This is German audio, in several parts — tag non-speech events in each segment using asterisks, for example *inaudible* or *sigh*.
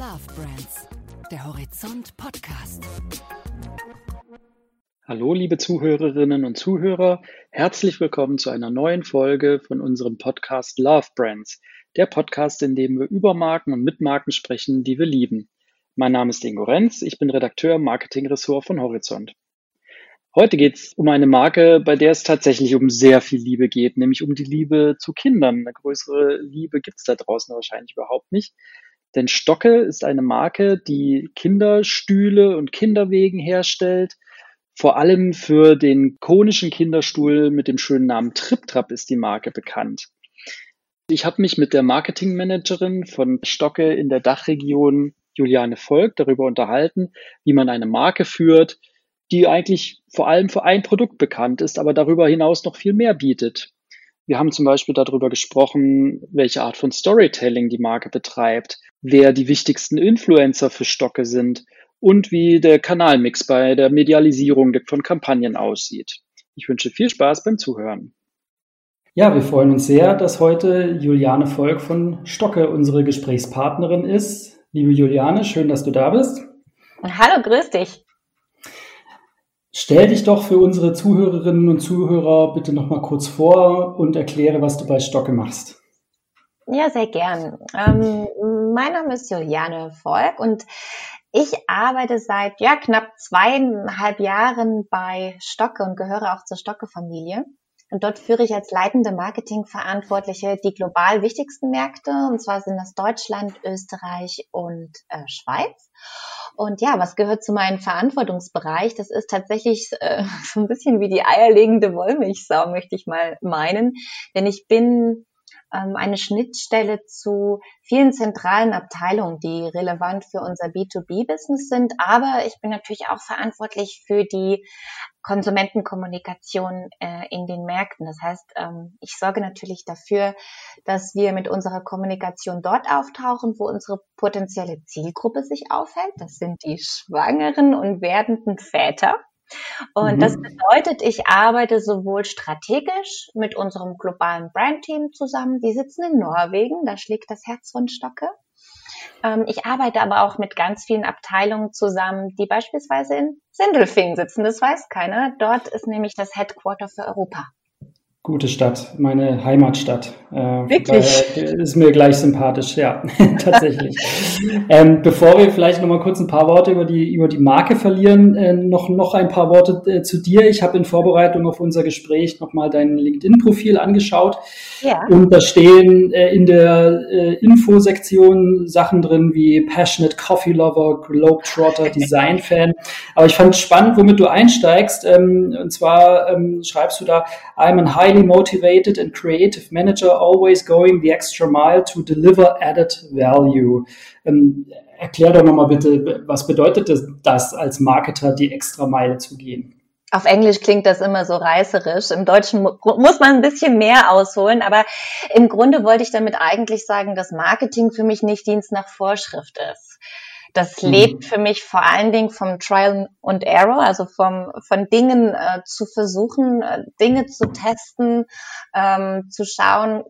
Love Brands, der Horizont Podcast. Hallo, liebe Zuhörerinnen und Zuhörer. Herzlich willkommen zu einer neuen Folge von unserem Podcast Love Brands, der Podcast, in dem wir über Marken und mit Marken sprechen, die wir lieben. Mein Name ist Ingo Renz, ich bin Redakteur im Marketingressort von Horizont. Heute geht es um eine Marke, bei der es tatsächlich um sehr viel Liebe geht, nämlich um die Liebe zu Kindern. Eine größere Liebe gibt es da draußen wahrscheinlich überhaupt nicht. Denn Stocke ist eine Marke, die Kinderstühle und Kinderwegen herstellt. Vor allem für den konischen Kinderstuhl mit dem schönen Namen TripTrap ist die Marke bekannt. Ich habe mich mit der Marketingmanagerin von Stocke in der Dachregion Juliane Volk darüber unterhalten, wie man eine Marke führt, die eigentlich vor allem für ein Produkt bekannt ist, aber darüber hinaus noch viel mehr bietet. Wir haben zum Beispiel darüber gesprochen, welche Art von Storytelling die Marke betreibt, wer die wichtigsten Influencer für Stocke sind und wie der Kanalmix bei der Medialisierung von Kampagnen aussieht. Ich wünsche viel Spaß beim Zuhören. Ja, wir freuen uns sehr, dass heute Juliane Volk von Stocke unsere Gesprächspartnerin ist. Liebe Juliane, schön, dass du da bist. Hallo, grüß dich. Stell dich doch für unsere Zuhörerinnen und Zuhörer bitte noch mal kurz vor und erkläre, was du bei Stocke machst. Ja, sehr gern. Ähm, mein Name ist Juliane Volk und ich arbeite seit ja, knapp zweieinhalb Jahren bei Stocke und gehöre auch zur Stocke-Familie. Und dort führe ich als leitende Marketingverantwortliche die global wichtigsten Märkte. Und zwar sind das Deutschland, Österreich und äh, Schweiz. Und ja, was gehört zu meinem Verantwortungsbereich? Das ist tatsächlich äh, *laughs* so ein bisschen wie die eierlegende Wollmilchsau, möchte ich mal meinen. Denn ich bin ähm, eine Schnittstelle zu vielen zentralen Abteilungen, die relevant für unser B2B-Business sind. Aber ich bin natürlich auch verantwortlich für die Konsumentenkommunikation äh, in den Märkten. Das heißt, ähm, ich sorge natürlich dafür, dass wir mit unserer Kommunikation dort auftauchen, wo unsere potenzielle Zielgruppe sich aufhält. Das sind die schwangeren und werdenden Väter. Und mhm. das bedeutet, ich arbeite sowohl strategisch mit unserem globalen Brandteam zusammen, die sitzen in Norwegen, da schlägt das Herz von Stocke. Ähm, ich arbeite aber auch mit ganz vielen Abteilungen zusammen, die beispielsweise in Sindelfingen sitzen, das weiß keiner. Dort ist nämlich das Headquarter für Europa. Gute Stadt, meine Heimatstadt. Äh, Wirklich? Ist mir gleich sympathisch, ja, *laughs* tatsächlich. *laughs* ähm, bevor wir vielleicht noch mal kurz ein paar Worte über die, über die Marke verlieren, äh, noch, noch ein paar Worte äh, zu dir. Ich habe in Vorbereitung auf unser Gespräch noch mal dein LinkedIn-Profil angeschaut. Ja. Und da stehen äh, in der äh, Infosektion Sachen drin wie Passionate Coffee Lover, Globetrotter, *laughs* Design Fan. Aber ich fand es spannend, womit du einsteigst. Ähm, und zwar ähm, schreibst du da, I'm a high highly motivated and creative manager, always going the extra mile to deliver added value. Ähm, erklär doch nochmal bitte, was bedeutet das, das als Marketer, die extra Meile zu gehen? Auf Englisch klingt das immer so reißerisch. Im Deutschen muss man ein bisschen mehr ausholen. Aber im Grunde wollte ich damit eigentlich sagen, dass Marketing für mich nicht Dienst nach Vorschrift ist. Das mhm. lebt für mich vor allen Dingen vom Trial and Error, also vom, von Dingen äh, zu versuchen, äh, Dinge zu testen, ähm, zu schauen,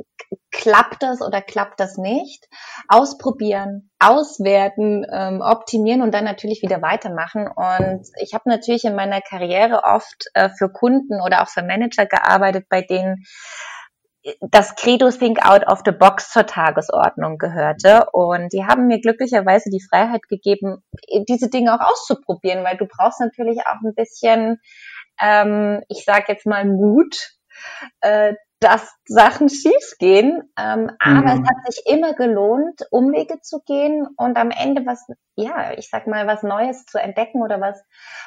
klappt das oder klappt das nicht, ausprobieren, auswerten, ähm, optimieren und dann natürlich wieder weitermachen. Und ich habe natürlich in meiner Karriere oft äh, für Kunden oder auch für Manager gearbeitet, bei denen das Credo Think Out of the Box zur Tagesordnung gehörte. Und die haben mir glücklicherweise die Freiheit gegeben, diese Dinge auch auszuprobieren, weil du brauchst natürlich auch ein bisschen, ähm, ich sage jetzt mal Mut, äh, dass Sachen schiefgehen. Ähm, aber mhm. es hat sich immer gelohnt, Umwege zu gehen und am Ende was, ja, ich sag mal, was Neues zu entdecken oder was,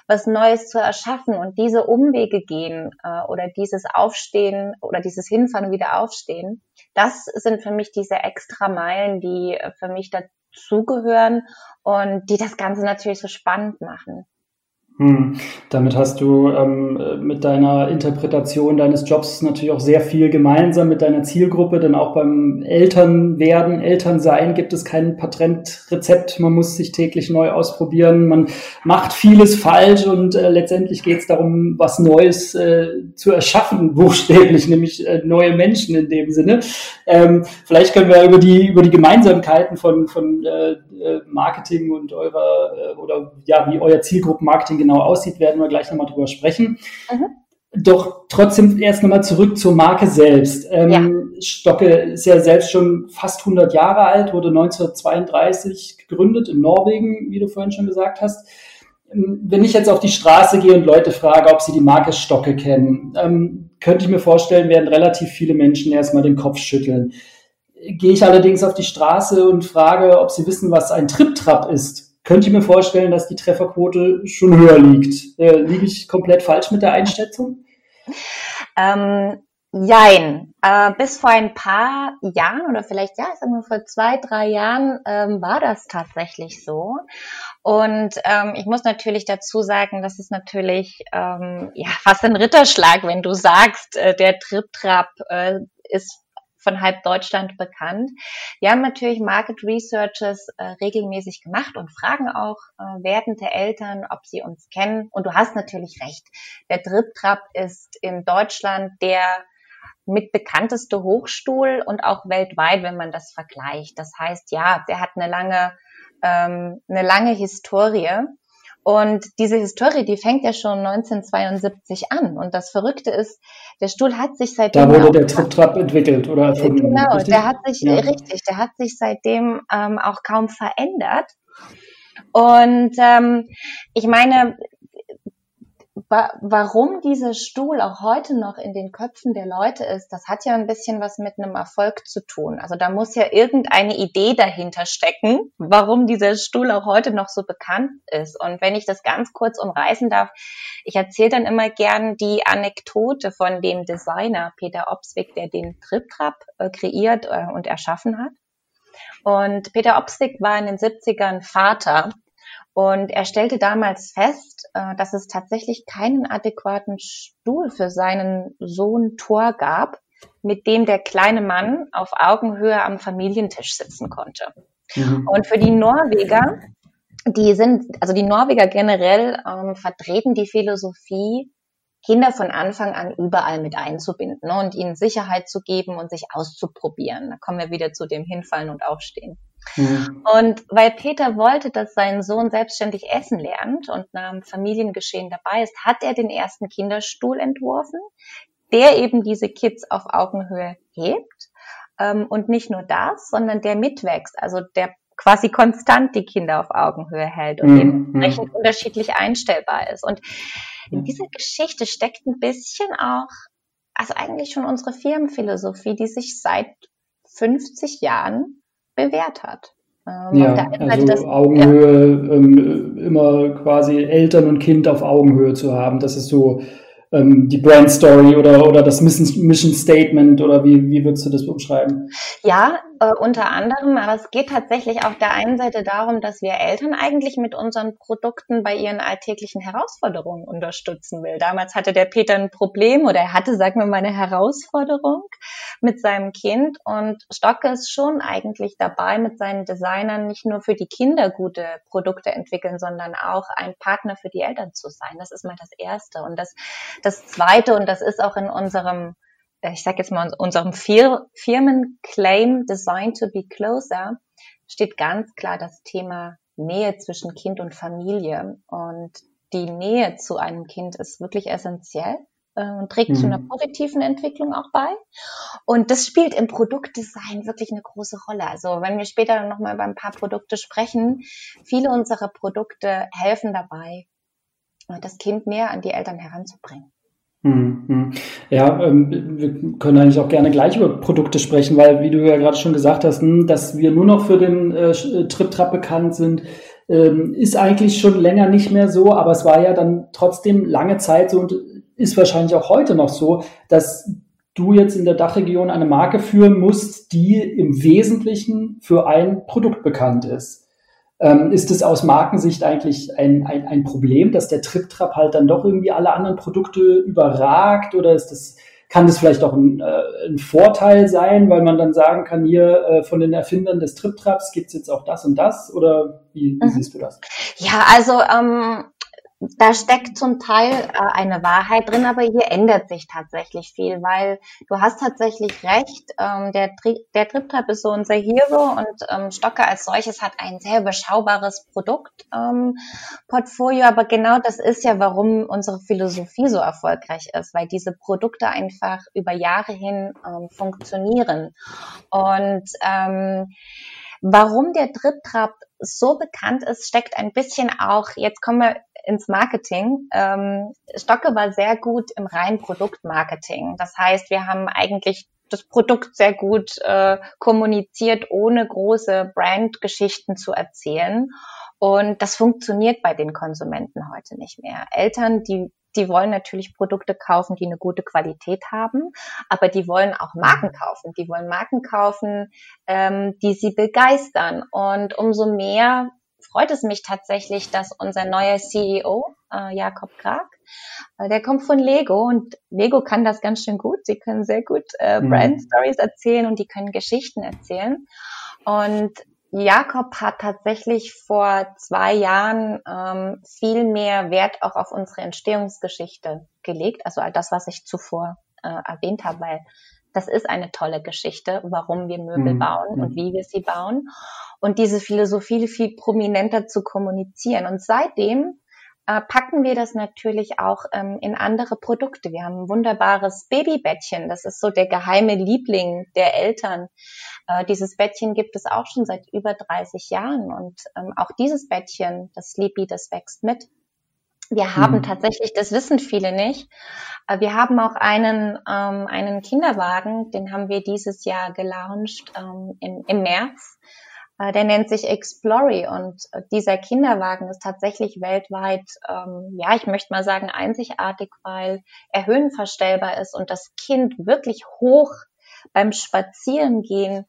was Neues zu erschaffen. Und diese Umwege gehen äh, oder dieses Aufstehen oder dieses Hinfahren und wieder aufstehen, das sind für mich diese extra Meilen, die für mich dazugehören und die das Ganze natürlich so spannend machen. Hm. Damit hast du ähm, mit deiner Interpretation deines Jobs natürlich auch sehr viel gemeinsam mit deiner Zielgruppe, denn auch beim Elternwerden, Elternsein gibt es kein Patentrezept. Man muss sich täglich neu ausprobieren. Man macht vieles falsch und äh, letztendlich geht es darum, was Neues äh, zu erschaffen, *laughs* buchstäblich, nämlich äh, neue Menschen in dem Sinne. Ähm, vielleicht können wir über die über die Gemeinsamkeiten von von äh, äh Marketing und eurer äh, oder ja wie euer Zielgruppenmarketing genau aussieht, werden wir gleich nochmal drüber sprechen. Mhm. Doch trotzdem erst nochmal zurück zur Marke selbst. Ähm, ja. Stocke ist ja selbst schon fast 100 Jahre alt, wurde 1932 gegründet in Norwegen, wie du vorhin schon gesagt hast. Ähm, wenn ich jetzt auf die Straße gehe und Leute frage, ob sie die Marke Stocke kennen, ähm, könnte ich mir vorstellen, werden relativ viele Menschen erstmal den Kopf schütteln. Gehe ich allerdings auf die Straße und frage, ob sie wissen, was ein Trip-Trap ist, könnte ich mir vorstellen, dass die Trefferquote schon höher liegt. Äh, liege ich komplett falsch mit der Einschätzung? Ähm, jein. Äh, bis vor ein paar Jahren oder vielleicht, ja, ich sag mal vor zwei, drei Jahren ähm, war das tatsächlich so. Und ähm, ich muss natürlich dazu sagen, das ist natürlich ähm, ja fast ein Ritterschlag, wenn du sagst, äh, der Trip-Trap äh, ist von halb Deutschland bekannt. Wir haben natürlich Market Researches äh, regelmäßig gemacht und fragen auch äh, werdende Eltern, ob sie uns kennen. Und du hast natürlich recht. Der Trip-Trap ist in Deutschland der mit bekannteste Hochstuhl und auch weltweit, wenn man das vergleicht. Das heißt, ja, der hat eine lange, ähm, eine lange Historie. Und diese Historie, die fängt ja schon 1972 an. Und das Verrückte ist, der Stuhl hat sich seitdem. Da wurde der Trip-Trap entwickelt oder erfunden. Genau, richtig? der hat sich, ja. richtig, der hat sich seitdem ähm, auch kaum verändert. Und ähm, ich meine, warum dieser Stuhl auch heute noch in den Köpfen der Leute ist, das hat ja ein bisschen was mit einem Erfolg zu tun. Also da muss ja irgendeine Idee dahinter stecken, warum dieser Stuhl auch heute noch so bekannt ist. Und wenn ich das ganz kurz umreißen darf, ich erzähle dann immer gern die Anekdote von dem Designer Peter Opswig, der den TripTrap äh, kreiert äh, und erschaffen hat. Und Peter Opswig war in den 70ern Vater und er stellte damals fest, äh, dass es tatsächlich keinen adäquaten Stuhl für seinen Sohn Thor gab, mit dem der kleine Mann auf Augenhöhe am Familientisch sitzen konnte. Mhm. Und für die Norweger, die sind, also die Norweger generell ähm, vertreten die Philosophie, Kinder von Anfang an überall mit einzubinden ne, und ihnen Sicherheit zu geben und sich auszuprobieren. Da kommen wir wieder zu dem Hinfallen und Aufstehen. Mhm. Und weil Peter wollte, dass sein Sohn selbstständig essen lernt und nach dem Familiengeschehen dabei ist, hat er den ersten Kinderstuhl entworfen, der eben diese Kids auf Augenhöhe hebt. Ähm, und nicht nur das, sondern der mitwächst, also der quasi konstant die Kinder auf Augenhöhe hält und mhm. dementsprechend mhm. unterschiedlich einstellbar ist. Und in mhm. dieser Geschichte steckt ein bisschen auch, also eigentlich schon unsere Firmenphilosophie, die sich seit 50 Jahren bewährt hat. Ähm, ja, also das, Augenhöhe, ja. ähm, immer quasi Eltern und Kind auf Augenhöhe zu haben. Das ist so ähm, die Brand Story oder, oder das Mission Statement oder wie, wie würdest du das umschreiben? Ja, äh, unter anderem, aber es geht tatsächlich auf der einen Seite darum, dass wir Eltern eigentlich mit unseren Produkten bei ihren alltäglichen Herausforderungen unterstützen will. Damals hatte der Peter ein Problem oder er hatte, sagen wir mal, eine Herausforderung mit seinem Kind und Stocke ist schon eigentlich dabei, mit seinen Designern nicht nur für die Kinder gute Produkte entwickeln, sondern auch ein Partner für die Eltern zu sein. Das ist mal das Erste. Und das, das Zweite, und das ist auch in unserem ich sage jetzt mal, unserem Firmenclaim Design to be Closer steht ganz klar das Thema Nähe zwischen Kind und Familie. Und die Nähe zu einem Kind ist wirklich essentiell äh, und trägt mhm. zu einer positiven Entwicklung auch bei. Und das spielt im Produktdesign wirklich eine große Rolle. Also wenn wir später nochmal über ein paar Produkte sprechen, viele unserer Produkte helfen dabei, das Kind näher an die Eltern heranzubringen. Hm, hm. Ja, ähm, wir können eigentlich auch gerne gleich über Produkte sprechen, weil, wie du ja gerade schon gesagt hast, hm, dass wir nur noch für den äh, äh, Trip-Trap bekannt sind, ähm, ist eigentlich schon länger nicht mehr so, aber es war ja dann trotzdem lange Zeit so und ist wahrscheinlich auch heute noch so, dass du jetzt in der Dachregion eine Marke führen musst, die im Wesentlichen für ein Produkt bekannt ist. Ähm, ist es aus Markensicht eigentlich ein, ein, ein Problem, dass der Trip-Trap halt dann doch irgendwie alle anderen Produkte überragt oder ist das kann das vielleicht auch ein, äh, ein Vorteil sein, weil man dann sagen kann, hier äh, von den Erfindern des Trip-Traps gibt es jetzt auch das und das? Oder wie, wie mhm. siehst du das? Ja, also ähm, da steckt zum Teil äh, eine Wahrheit drin, aber hier ändert sich tatsächlich viel, weil du hast tatsächlich recht, ähm, der, Tri der TripTrap ist so unser Hero und ähm, Stocker als solches hat ein sehr überschaubares Produktportfolio, ähm, aber genau das ist ja, warum unsere Philosophie so erfolgreich ist, weil diese Produkte einfach über Jahre hin ähm, funktionieren. Und ähm, Warum der Drip-Trap so bekannt ist, steckt ein bisschen auch, jetzt kommen wir ins Marketing. Ähm, Stocke war sehr gut im reinen Produktmarketing. Das heißt, wir haben eigentlich das Produkt sehr gut äh, kommuniziert, ohne große Brandgeschichten zu erzählen. Und das funktioniert bei den Konsumenten heute nicht mehr. Eltern, die die wollen natürlich Produkte kaufen, die eine gute Qualität haben, aber die wollen auch Marken kaufen. Die wollen Marken kaufen, ähm, die sie begeistern. Und umso mehr freut es mich tatsächlich, dass unser neuer CEO, äh, Jakob Krag, äh, der kommt von Lego und Lego kann das ganz schön gut. Sie können sehr gut äh, mhm. Brand Stories erzählen und die können Geschichten erzählen. Und Jakob hat tatsächlich vor zwei Jahren ähm, viel mehr Wert auch auf unsere Entstehungsgeschichte gelegt, also all das, was ich zuvor äh, erwähnt habe, weil das ist eine tolle Geschichte, warum wir Möbel mhm. bauen und mhm. wie wir sie bauen und diese Philosophie viel prominenter zu kommunizieren. Und seitdem äh, packen wir das natürlich auch ähm, in andere Produkte. Wir haben ein wunderbares Babybettchen. Das ist so der geheime Liebling der Eltern. Äh, dieses Bettchen gibt es auch schon seit über 30 Jahren. Und ähm, auch dieses Bettchen, das Sleepy, das wächst mit. Wir haben mhm. tatsächlich, das wissen viele nicht, äh, wir haben auch einen, ähm, einen Kinderwagen, den haben wir dieses Jahr gelauncht ähm, im, im März. Äh, der nennt sich Explory und äh, dieser Kinderwagen ist tatsächlich weltweit, ähm, ja, ich möchte mal sagen, einzigartig, weil er höhenverstellbar ist und das Kind wirklich hoch beim Spazierengehen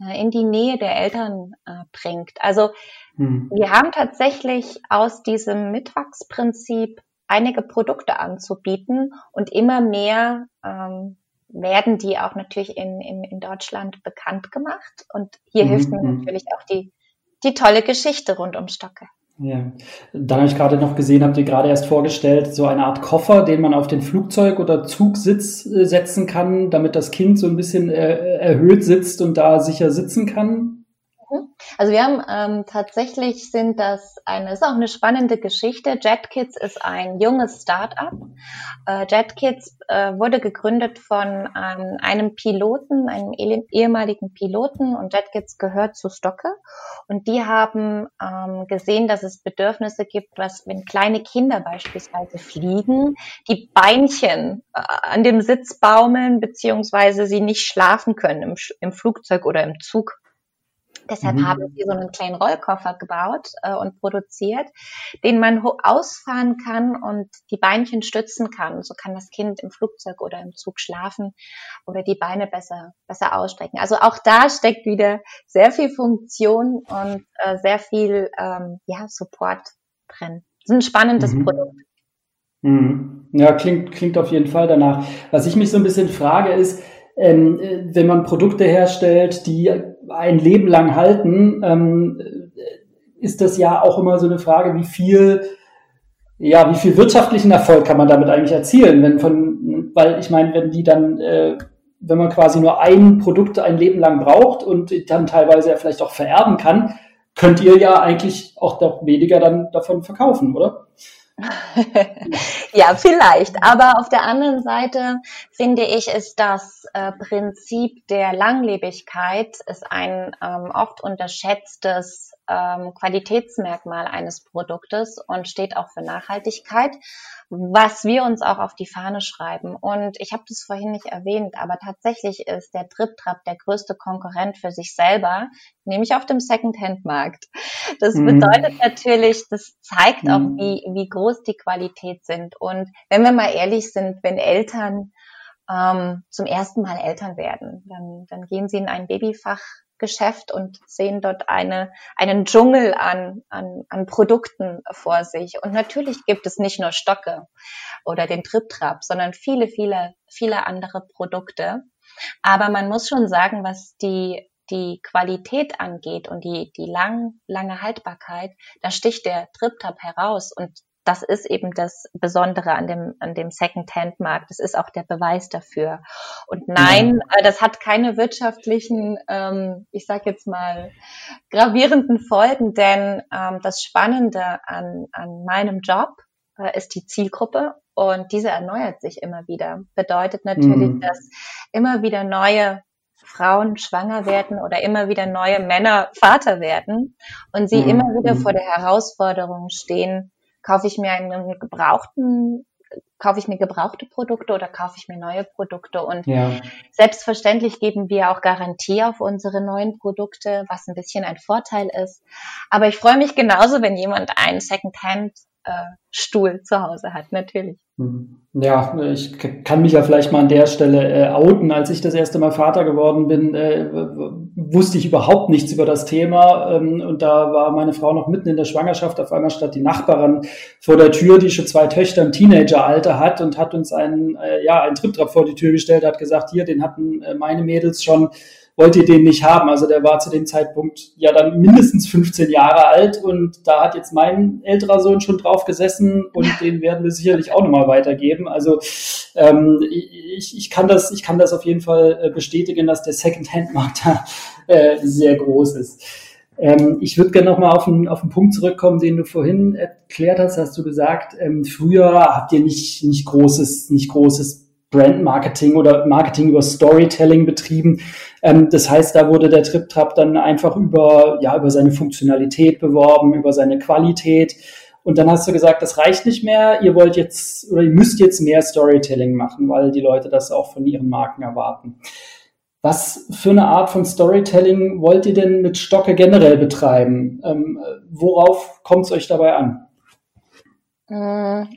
in die Nähe der Eltern äh, bringt. Also hm. wir haben tatsächlich aus diesem Mitwachsprinzip einige Produkte anzubieten und immer mehr ähm, werden die auch natürlich in, in, in Deutschland bekannt gemacht. Und hier mhm. hilft mir mhm. natürlich auch die, die tolle Geschichte rund um Stocke. Ja, dann habe ich gerade noch gesehen, habt ihr gerade erst vorgestellt, so eine Art Koffer, den man auf den Flugzeug- oder Zugsitz äh, setzen kann, damit das Kind so ein bisschen äh, erhöht sitzt und da sicher sitzen kann. Also wir haben ähm, tatsächlich sind das eine, ist auch eine spannende Geschichte. JetKids ist ein junges Start-up. Äh, JetKids äh, wurde gegründet von ähm, einem Piloten, einem ehemaligen Piloten und JetKids gehört zu Stocke. Und die haben ähm, gesehen, dass es Bedürfnisse gibt, was, wenn kleine Kinder beispielsweise fliegen, die Beinchen äh, an dem Sitz baumeln, beziehungsweise sie nicht schlafen können im, im Flugzeug oder im Zug Deshalb mhm. haben sie so einen kleinen Rollkoffer gebaut äh, und produziert, den man ausfahren kann und die Beinchen stützen kann. So kann das Kind im Flugzeug oder im Zug schlafen oder die Beine besser, besser ausstrecken. Also auch da steckt wieder sehr viel Funktion und äh, sehr viel ähm, ja, Support drin. Das ist ein spannendes mhm. Produkt. Mhm. Ja, klingt, klingt auf jeden Fall danach. Was ich mich so ein bisschen frage ist, ähm, äh, wenn man Produkte herstellt, die ein Leben lang halten, ähm, ist das ja auch immer so eine Frage, wie viel, ja, wie viel wirtschaftlichen Erfolg kann man damit eigentlich erzielen, wenn von, weil ich meine, wenn die dann, äh, wenn man quasi nur ein Produkt ein Leben lang braucht und dann teilweise ja vielleicht auch vererben kann, könnt ihr ja eigentlich auch weniger dann davon verkaufen, oder? *laughs* ja, vielleicht. Aber auf der anderen Seite finde ich, ist das äh, Prinzip der Langlebigkeit ist ein ähm, oft unterschätztes ähm, Qualitätsmerkmal eines Produktes und steht auch für Nachhaltigkeit was wir uns auch auf die Fahne schreiben. Und ich habe das vorhin nicht erwähnt, aber tatsächlich ist der TripTrap der größte Konkurrent für sich selber, nämlich auf dem Secondhand-Markt. Das mhm. bedeutet natürlich, das zeigt mhm. auch, wie, wie groß die Qualität sind. Und wenn wir mal ehrlich sind, wenn Eltern ähm, zum ersten Mal Eltern werden, dann, dann gehen sie in ein Babyfach Geschäft und sehen dort eine, einen Dschungel an, an, an Produkten vor sich. Und natürlich gibt es nicht nur Stocke oder den Trip-Trap, sondern viele, viele, viele andere Produkte. Aber man muss schon sagen, was die die Qualität angeht und die, die lang, lange Haltbarkeit, da sticht der Trip-Trap heraus und das ist eben das Besondere an dem, an dem Second-Hand-Markt. Das ist auch der Beweis dafür. Und nein. Äh, das hat keine wirtschaftlichen, ähm, ich sage jetzt mal, gravierenden Folgen, denn ähm, das Spannende an, an meinem Job äh, ist die Zielgruppe und diese erneuert sich immer wieder. Bedeutet natürlich, mhm. dass immer wieder neue Frauen schwanger werden oder immer wieder neue Männer Vater werden und sie mhm. immer wieder vor der Herausforderung stehen, kaufe ich mir einen gebrauchten, kaufe ich mir gebrauchte Produkte oder kaufe ich mir neue Produkte? Und ja. selbstverständlich geben wir auch Garantie auf unsere neuen Produkte, was ein bisschen ein Vorteil ist. Aber ich freue mich genauso, wenn jemand einen Secondhand äh, Stuhl zu Hause hat, natürlich. Mhm. Ja, ich kann mich ja vielleicht mal an der Stelle äh, outen. Als ich das erste Mal Vater geworden bin, äh, wusste ich überhaupt nichts über das Thema. Ähm, und da war meine Frau noch mitten in der Schwangerschaft. Auf einmal stand die Nachbarin vor der Tür, die schon zwei Töchter im Teenageralter hat und hat uns einen, äh, ja, einen Triptrap vor die Tür gestellt, hat gesagt, hier, den hatten äh, meine Mädels schon wollt ihr den nicht haben. Also der war zu dem Zeitpunkt ja dann mindestens 15 Jahre alt und da hat jetzt mein älterer Sohn schon drauf gesessen und den werden wir sicherlich auch nochmal weitergeben. Also ähm, ich, ich, kann das, ich kann das auf jeden Fall äh, bestätigen, dass der Second-Hand-Markt da äh, sehr groß ist. Ähm, ich würde gerne nochmal auf einen, auf einen Punkt zurückkommen, den du vorhin erklärt hast. Hast du gesagt, ähm, früher habt ihr nicht, nicht großes, nicht großes Brand-Marketing oder Marketing über Storytelling betrieben. Ähm, das heißt, da wurde der TripTrap dann einfach über, ja, über seine Funktionalität beworben, über seine Qualität. Und dann hast du gesagt, das reicht nicht mehr, ihr wollt jetzt oder ihr müsst jetzt mehr Storytelling machen, weil die Leute das auch von ihren Marken erwarten. Was für eine Art von Storytelling wollt ihr denn mit Stocke generell betreiben? Ähm, worauf kommt es euch dabei an? Hm.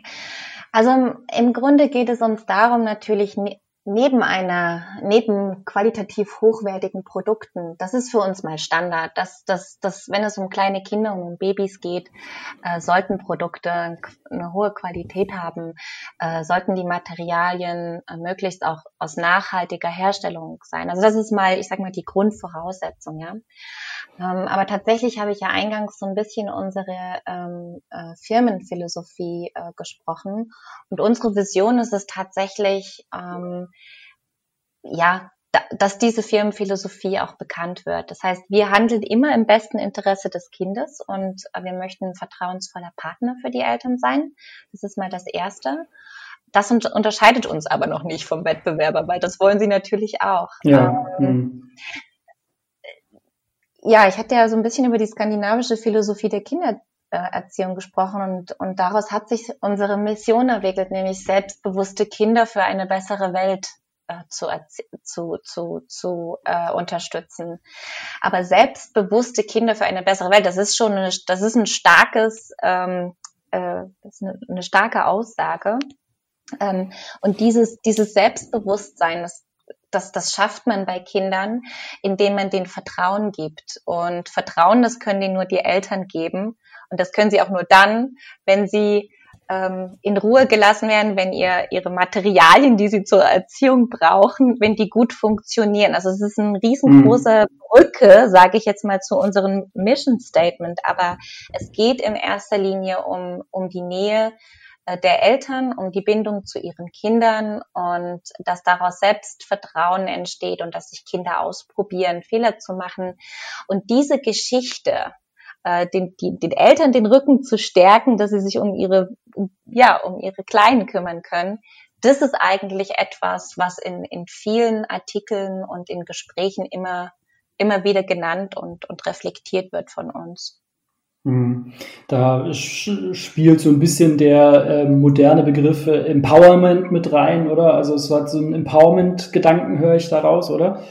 Also im Grunde geht es uns darum, natürlich ne, neben einer, neben qualitativ hochwertigen Produkten, das ist für uns mal Standard, dass, dass, dass wenn es um kleine Kinder und um Babys geht, äh, sollten Produkte eine hohe Qualität haben, äh, sollten die Materialien äh, möglichst auch aus nachhaltiger Herstellung sein. Also das ist mal, ich sag mal, die Grundvoraussetzung, ja. Ähm, aber tatsächlich habe ich ja eingangs so ein bisschen unsere ähm, äh, Firmenphilosophie äh, gesprochen. Und unsere Vision ist es tatsächlich, ähm, ja, da, dass diese Firmenphilosophie auch bekannt wird. Das heißt, wir handeln immer im besten Interesse des Kindes und äh, wir möchten ein vertrauensvoller Partner für die Eltern sein. Das ist mal das Erste. Das unterscheidet uns aber noch nicht vom Wettbewerber, weil das wollen sie natürlich auch. Ja. Ähm, mhm ja, ich hatte ja so ein bisschen über die skandinavische Philosophie der Kindererziehung gesprochen und, und daraus hat sich unsere Mission entwickelt, nämlich selbstbewusste Kinder für eine bessere Welt äh, zu, zu, zu, zu äh, unterstützen. Aber selbstbewusste Kinder für eine bessere Welt, das ist schon eine, das ist ein starkes, ähm, äh, das ist eine, eine starke Aussage. Ähm, und dieses, dieses Selbstbewusstsein, das, das, das schafft man bei Kindern, indem man denen Vertrauen gibt. Und Vertrauen, das können denen nur die Eltern geben. Und das können sie auch nur dann, wenn sie ähm, in Ruhe gelassen werden, wenn ihr ihre Materialien, die sie zur Erziehung brauchen, wenn die gut funktionieren. Also es ist ein riesengroße mhm. Brücke, sage ich jetzt mal, zu unserem Mission Statement. Aber es geht in erster Linie um, um die Nähe äh, der Eltern, um die Bindung zu ihren Kindern und dass daraus Selbstvertrauen entsteht und dass sich Kinder ausprobieren, Fehler zu machen. Und diese Geschichte, äh, den, die, den Eltern den Rücken zu stärken, dass sie sich um ihre, ja, um ihre Kleinen kümmern können, das ist eigentlich etwas, was in, in vielen Artikeln und in Gesprächen immer, immer wieder genannt und, und reflektiert wird von uns. Mhm. Da spielt so ein bisschen der äh, moderne Begriff äh, Empowerment mit rein, oder? Also es hat so einen Empowerment-Gedanken, höre ich daraus, oder?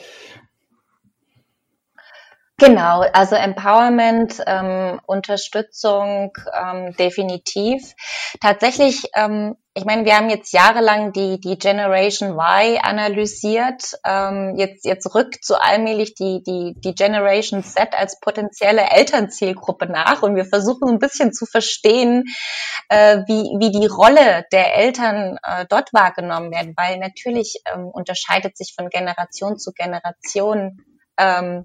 Genau, also Empowerment, ähm, Unterstützung ähm, definitiv. Tatsächlich, ähm, ich meine, wir haben jetzt jahrelang die, die Generation Y analysiert. Ähm, jetzt, jetzt rückt so allmählich die, die, die Generation Z als potenzielle Elternzielgruppe nach und wir versuchen ein bisschen zu verstehen, äh, wie, wie die Rolle der Eltern äh, dort wahrgenommen werden, weil natürlich ähm, unterscheidet sich von Generation zu Generation ähm,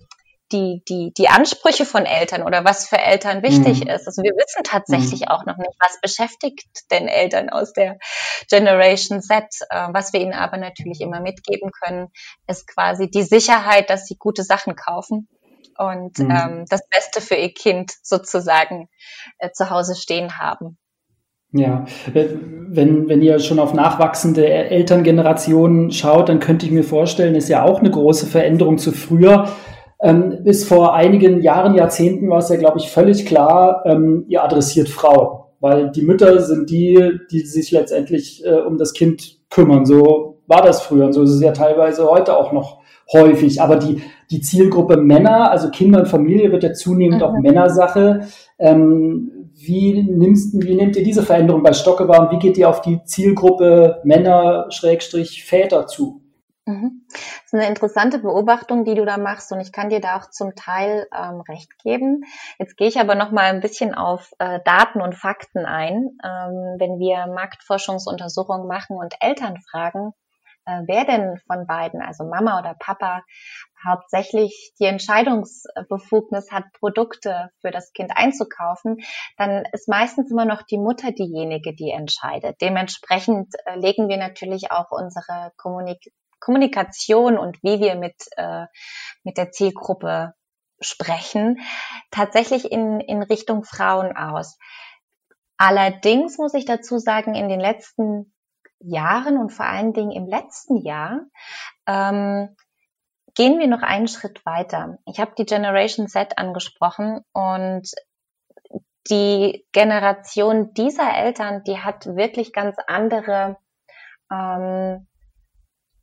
die, die, die Ansprüche von Eltern oder was für Eltern wichtig mhm. ist. Also wir wissen tatsächlich mhm. auch noch nicht, was beschäftigt denn Eltern aus der Generation Z. Äh, was wir ihnen aber natürlich immer mitgeben können, ist quasi die Sicherheit, dass sie gute Sachen kaufen und mhm. ähm, das Beste für ihr Kind sozusagen äh, zu Hause stehen haben. Ja, wenn, wenn ihr schon auf nachwachsende Elterngenerationen schaut, dann könnte ich mir vorstellen, ist ja auch eine große Veränderung zu früher ähm, bis vor einigen Jahren, Jahrzehnten war es ja, glaube ich, völlig klar, ähm, ihr adressiert Frauen, weil die Mütter sind die, die sich letztendlich äh, um das Kind kümmern. So war das früher und so ist es ja teilweise heute auch noch häufig. Aber die, die Zielgruppe Männer, also Kinder und Familie, wird ja zunehmend mhm. auch Männersache. Ähm, wie, nimmst, wie nehmt ihr diese Veränderung bei Stocke wahr und wie geht ihr auf die Zielgruppe Männer-Väter zu? Mhm. Das ist eine interessante Beobachtung, die du da machst und ich kann dir da auch zum Teil ähm, recht geben. Jetzt gehe ich aber noch mal ein bisschen auf äh, Daten und Fakten ein. Ähm, wenn wir Marktforschungsuntersuchungen machen und Eltern fragen, äh, wer denn von beiden, also Mama oder Papa, hauptsächlich die Entscheidungsbefugnis hat, Produkte für das Kind einzukaufen, dann ist meistens immer noch die Mutter diejenige, die entscheidet. Dementsprechend äh, legen wir natürlich auch unsere Kommunik Kommunikation und wie wir mit, äh, mit der Zielgruppe sprechen, tatsächlich in, in Richtung Frauen aus. Allerdings muss ich dazu sagen, in den letzten Jahren und vor allen Dingen im letzten Jahr ähm, gehen wir noch einen Schritt weiter. Ich habe die Generation Z angesprochen und die Generation dieser Eltern, die hat wirklich ganz andere ähm,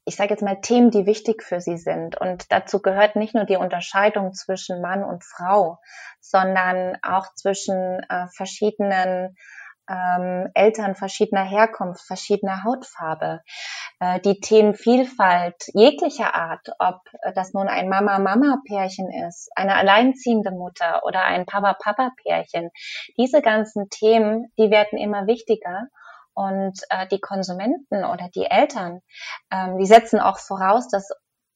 ich sage jetzt mal, Themen, die wichtig für sie sind. Und dazu gehört nicht nur die Unterscheidung zwischen Mann und Frau, sondern auch zwischen äh, verschiedenen ähm, Eltern verschiedener Herkunft, verschiedener Hautfarbe. Äh, die Themen Vielfalt jeglicher Art, ob das nun ein Mama-Mama-Pärchen ist, eine alleinziehende Mutter oder ein Papa-Papa-Pärchen. Diese ganzen Themen, die werden immer wichtiger. Und äh, die Konsumenten oder die Eltern, ähm, die setzen auch voraus, dass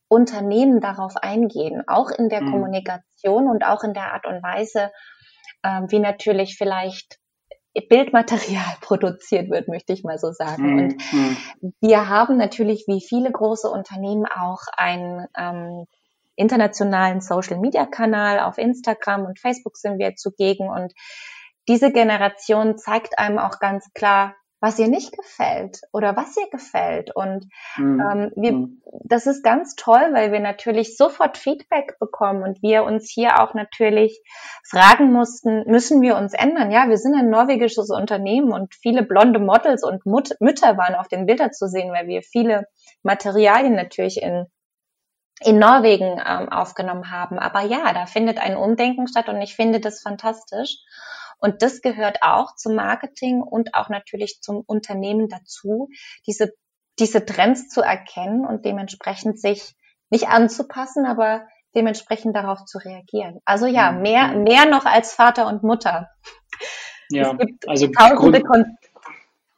Unternehmen darauf eingehen, auch in der mhm. Kommunikation und auch in der Art und Weise, ähm, wie natürlich vielleicht Bildmaterial *laughs* produziert wird, möchte ich mal so sagen. Mhm. Und mhm. wir haben natürlich wie viele große Unternehmen auch einen ähm, internationalen Social-Media-Kanal auf Instagram und Facebook sind wir zugegen und diese Generation zeigt einem auch ganz klar, was ihr nicht gefällt oder was ihr gefällt. Und mhm. ähm, wir, mhm. das ist ganz toll, weil wir natürlich sofort Feedback bekommen und wir uns hier auch natürlich fragen mussten, müssen wir uns ändern? Ja, wir sind ein norwegisches Unternehmen und viele blonde Models und Mut Mütter waren auf den Bildern zu sehen, weil wir viele Materialien natürlich in in Norwegen ähm, aufgenommen haben. Aber ja, da findet ein Umdenken statt und ich finde das fantastisch. Und das gehört auch zum Marketing und auch natürlich zum Unternehmen dazu, diese, diese Trends zu erkennen und dementsprechend sich nicht anzupassen, aber dementsprechend darauf zu reagieren. Also ja, mhm. mehr, mehr noch als Vater und Mutter. Ja, es gibt also tausende Grund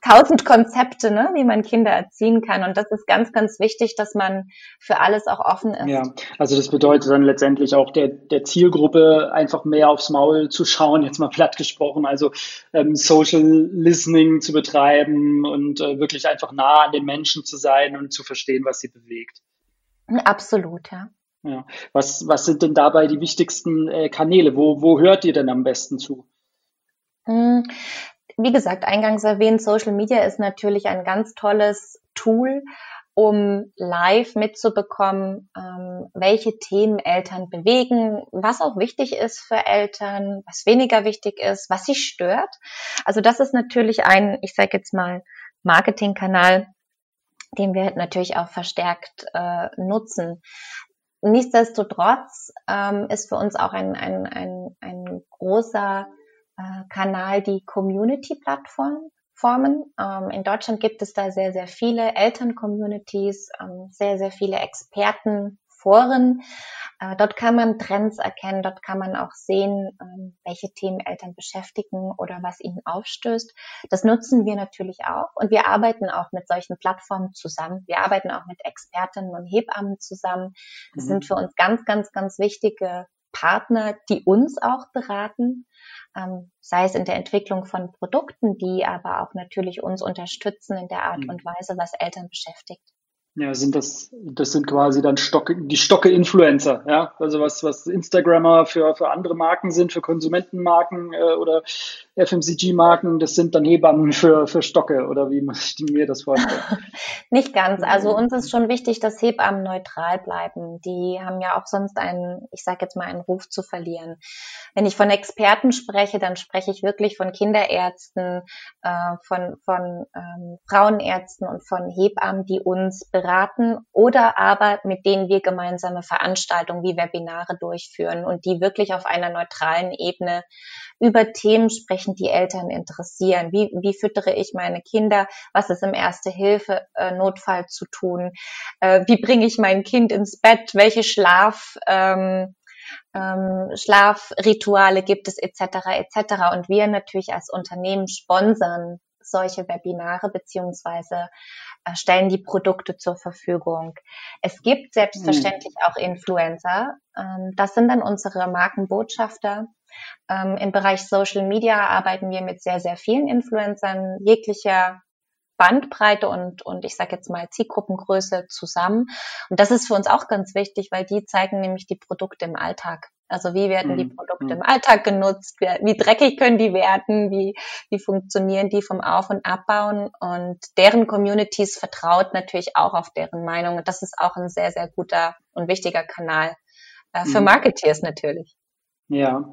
tausend Konzepte, ne, wie man Kinder erziehen kann. Und das ist ganz, ganz wichtig, dass man für alles auch offen ist. Ja, also das bedeutet dann letztendlich auch der, der Zielgruppe einfach mehr aufs Maul zu schauen, jetzt mal platt gesprochen, also ähm, Social Listening zu betreiben und äh, wirklich einfach nah an den Menschen zu sein und zu verstehen, was sie bewegt. Absolut, ja. Ja. Was, was sind denn dabei die wichtigsten äh, Kanäle? Wo, wo hört ihr denn am besten zu? Wie gesagt, eingangs erwähnt, Social Media ist natürlich ein ganz tolles Tool, um live mitzubekommen, ähm, welche Themen Eltern bewegen, was auch wichtig ist für Eltern, was weniger wichtig ist, was sie stört. Also das ist natürlich ein, ich sage jetzt mal, Marketingkanal, den wir natürlich auch verstärkt äh, nutzen. nichtsdestotrotz ähm, ist für uns auch ein, ein, ein, ein großer äh, Kanal die Community-Plattform. Formen. Ähm, in Deutschland gibt es da sehr, sehr viele Eltern-Communities, ähm, sehr, sehr viele Experten, Foren. Äh, dort kann man Trends erkennen, dort kann man auch sehen, ähm, welche Themen Eltern beschäftigen oder was ihnen aufstößt. Das nutzen wir natürlich auch und wir arbeiten auch mit solchen Plattformen zusammen. Wir arbeiten auch mit Expertinnen und Hebammen zusammen. Das mhm. sind für uns ganz, ganz, ganz wichtige Partner, die uns auch beraten, ähm, sei es in der Entwicklung von Produkten, die aber auch natürlich uns unterstützen in der Art mhm. und Weise, was Eltern beschäftigt. Ja, sind das, das sind quasi dann Stocke, die Stocke-Influencer, ja. Also was, was Instagrammer für, für andere Marken sind, für Konsumentenmarken äh, oder FMCG-Marken, das sind dann Hebammen für, für Stocke oder wie muss ich mir das vorstellen? *laughs* Nicht ganz. Also uns ist schon wichtig, dass Hebammen neutral bleiben. Die haben ja auch sonst einen, ich sage jetzt mal, einen Ruf zu verlieren. Wenn ich von Experten spreche, dann spreche ich wirklich von Kinderärzten, äh, von, von ähm, Frauenärzten und von Hebammen, die uns beraten oder aber mit denen wir gemeinsame Veranstaltungen wie Webinare durchführen und die wirklich auf einer neutralen Ebene über Themen sprechen, die Eltern interessieren. Wie, wie füttere ich meine Kinder? Was ist im Erste-Hilfe-Notfall zu tun? Äh, wie bringe ich mein Kind ins Bett? Welche Schlaf, ähm, ähm, Schlafrituale gibt es etc. etc. Und wir natürlich als Unternehmen sponsern solche Webinare beziehungsweise äh, stellen die Produkte zur Verfügung. Es gibt selbstverständlich mhm. auch Influencer. Ähm, das sind dann unsere Markenbotschafter. Ähm, Im Bereich Social Media arbeiten wir mit sehr, sehr vielen Influencern jeglicher Bandbreite und, und ich sage jetzt mal Zielgruppengröße zusammen. Und das ist für uns auch ganz wichtig, weil die zeigen nämlich die Produkte im Alltag. Also wie werden die mhm. Produkte mhm. im Alltag genutzt? Wie, wie, dreckig können die werden? Wie, wie funktionieren die vom Auf- und Abbauen? Und deren Communities vertraut natürlich auch auf deren Meinung. Und das ist auch ein sehr, sehr guter und wichtiger Kanal äh, für mhm. Marketeers natürlich. Ja,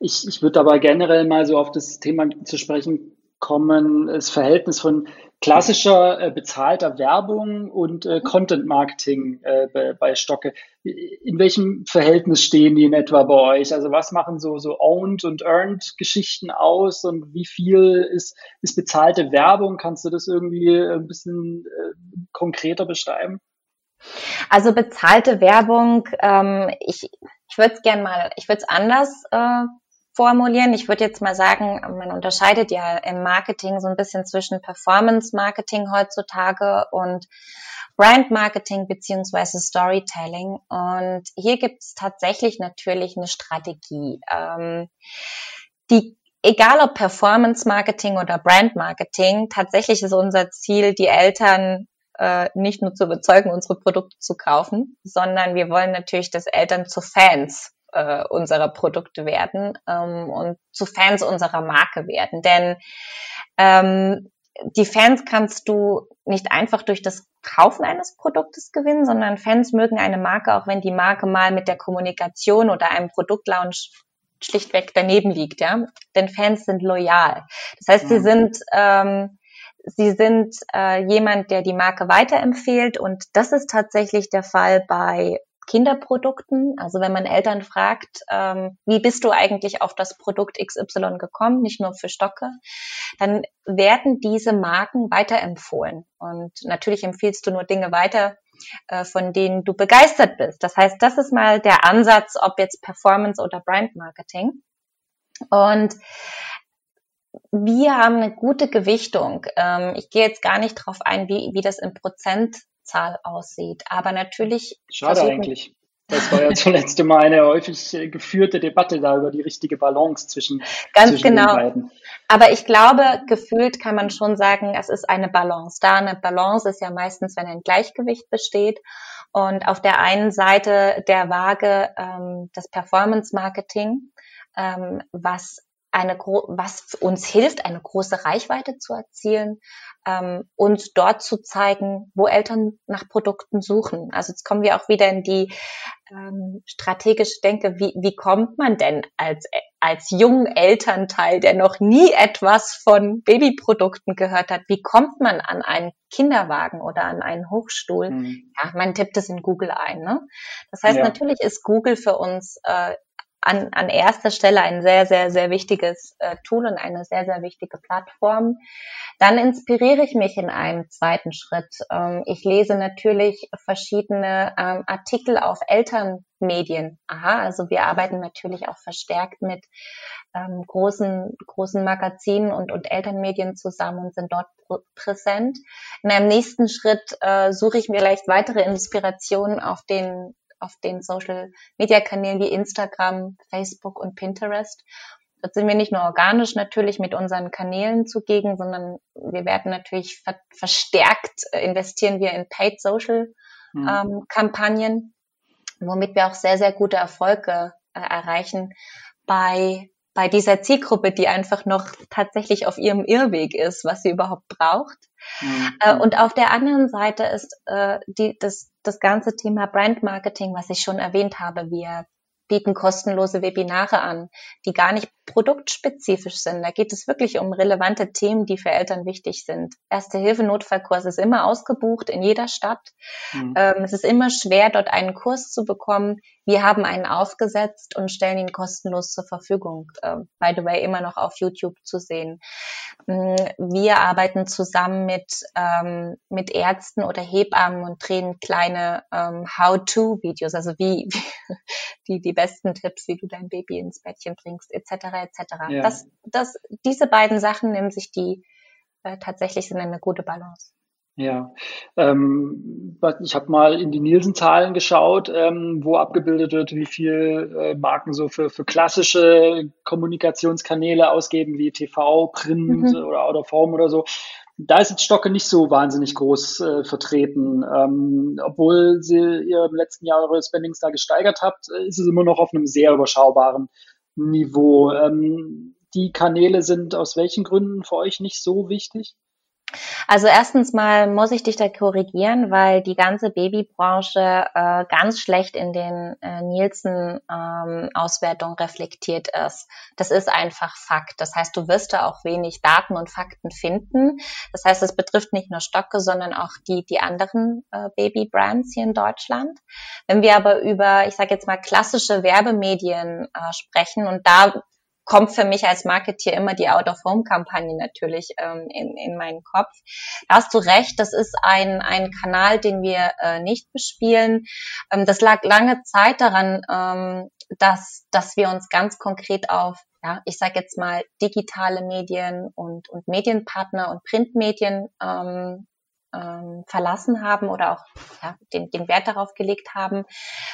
ich, ich würde aber generell mal so auf das Thema zu sprechen kommen, das Verhältnis von klassischer äh, bezahlter Werbung und äh, Content Marketing äh, bei, bei Stocke. In welchem Verhältnis stehen die in etwa bei euch? Also was machen so, so Owned und Earned Geschichten aus und wie viel ist, ist bezahlte Werbung? Kannst du das irgendwie ein bisschen äh, konkreter beschreiben? Also bezahlte Werbung, ähm, ich, ich würde es gerne mal, ich würde es anders äh, formulieren. Ich würde jetzt mal sagen, man unterscheidet ja im Marketing so ein bisschen zwischen Performance Marketing heutzutage und Brand Marketing beziehungsweise Storytelling. Und hier gibt es tatsächlich natürlich eine Strategie, ähm, die egal ob Performance Marketing oder Brand Marketing, tatsächlich ist unser Ziel, die Eltern äh, nicht nur zu überzeugen, unsere Produkte zu kaufen, sondern wir wollen natürlich, dass Eltern zu Fans äh, unserer Produkte werden ähm, und zu Fans unserer Marke werden. Denn ähm, die Fans kannst du nicht einfach durch das Kaufen eines Produktes gewinnen, sondern Fans mögen eine Marke, auch wenn die Marke mal mit der Kommunikation oder einem Produktlaunch schlichtweg daneben liegt, ja. Denn Fans sind loyal. Das heißt, sie sind ähm, sie sind äh, jemand, der die Marke weiterempfiehlt und das ist tatsächlich der Fall bei Kinderprodukten. Also wenn man Eltern fragt, ähm, wie bist du eigentlich auf das Produkt XY gekommen, nicht nur für Stocke, dann werden diese Marken weiterempfohlen. Und natürlich empfiehlst du nur Dinge weiter, äh, von denen du begeistert bist. Das heißt, das ist mal der Ansatz, ob jetzt Performance oder Brand Marketing. Und wir haben eine gute Gewichtung. Ähm, ich gehe jetzt gar nicht darauf ein, wie, wie das in Prozent Zahl aussieht. Aber natürlich. Schade eigentlich. Das war ja zuletzt immer eine häufig geführte Debatte da über die richtige Balance zwischen, Ganz zwischen genau. den beiden. Aber ich glaube, gefühlt kann man schon sagen, es ist eine Balance da. Eine Balance ist ja meistens, wenn ein Gleichgewicht besteht. Und auf der einen Seite der Waage ähm, das Performance Marketing, ähm, was eine was uns hilft, eine große Reichweite zu erzielen ähm, und dort zu zeigen, wo Eltern nach Produkten suchen. Also jetzt kommen wir auch wieder in die ähm, strategische Denke, wie, wie kommt man denn als, als jungen Elternteil, der noch nie etwas von Babyprodukten gehört hat, wie kommt man an einen Kinderwagen oder an einen Hochstuhl? Mhm. Ja, man tippt es in Google ein. Ne? Das heißt, ja. natürlich ist Google für uns äh, an, an erster Stelle ein sehr, sehr, sehr wichtiges äh, Tool und eine sehr, sehr wichtige Plattform. Dann inspiriere ich mich in einem zweiten Schritt. Ähm, ich lese natürlich verschiedene ähm, Artikel auf Elternmedien. Aha, also wir arbeiten natürlich auch verstärkt mit ähm, großen, großen Magazinen und, und Elternmedien zusammen und sind dort präsent. In einem nächsten Schritt äh, suche ich mir vielleicht weitere Inspirationen auf den auf den Social Media Kanälen wie Instagram, Facebook und Pinterest. Dort sind wir nicht nur organisch natürlich mit unseren Kanälen zugegen, sondern wir werden natürlich ver verstärkt äh, investieren wir in Paid Social mhm. ähm, Kampagnen, womit wir auch sehr, sehr gute Erfolge äh, erreichen bei bei dieser Zielgruppe, die einfach noch tatsächlich auf ihrem Irrweg ist, was sie überhaupt braucht. Mhm. Äh, und auf der anderen Seite ist äh, die, das, das ganze Thema Brand Marketing, was ich schon erwähnt habe. Wir bieten kostenlose Webinare an, die gar nicht produktspezifisch sind. Da geht es wirklich um relevante Themen, die für Eltern wichtig sind. Erste Hilfe Notfallkurs ist immer ausgebucht in jeder Stadt. Mhm. Ähm, es ist immer schwer, dort einen Kurs zu bekommen. Wir haben einen aufgesetzt und stellen ihn kostenlos zur Verfügung. Ähm, by the way, immer noch auf YouTube zu sehen. Mm, wir arbeiten zusammen mit, ähm, mit Ärzten oder Hebammen und drehen kleine ähm, How-to-Videos, also wie, *laughs* wie die, die besten Tipps, wie du dein Baby ins Bettchen bringst, etc etc. Ja. Das, das, diese beiden Sachen nehmen sich die äh, tatsächlich sind eine gute Balance. Ja, ähm, ich habe mal in die Nielsen-Zahlen geschaut, ähm, wo abgebildet wird, wie viel äh, Marken so für, für klassische Kommunikationskanäle ausgeben, wie TV, Print mhm. oder Out of Home oder so. Da ist jetzt Stocke nicht so wahnsinnig groß äh, vertreten. Ähm, obwohl sie ihr im letzten Jahr eure Spendings da gesteigert habt, äh, ist es immer noch auf einem sehr überschaubaren Niveau. Ähm, die Kanäle sind aus welchen Gründen für euch nicht so wichtig? Also erstens mal muss ich dich da korrigieren, weil die ganze Babybranche äh, ganz schlecht in den äh, Nielsen-Auswertungen ähm, reflektiert ist. Das ist einfach Fakt. Das heißt, du wirst da auch wenig Daten und Fakten finden. Das heißt, es betrifft nicht nur Stocke, sondern auch die, die anderen äh, Baby-Brands hier in Deutschland. Wenn wir aber über, ich sage jetzt mal, klassische Werbemedien äh, sprechen und da kommt für mich als Marketeer immer die Out-of-Home-Kampagne natürlich ähm, in, in meinen Kopf. Da hast du recht, das ist ein, ein Kanal, den wir äh, nicht bespielen. Ähm, das lag lange Zeit daran, ähm, dass, dass wir uns ganz konkret auf ja, ich sage jetzt mal digitale Medien und, und Medienpartner und Printmedien ähm, ähm, verlassen haben oder auch ja, den, den Wert darauf gelegt haben.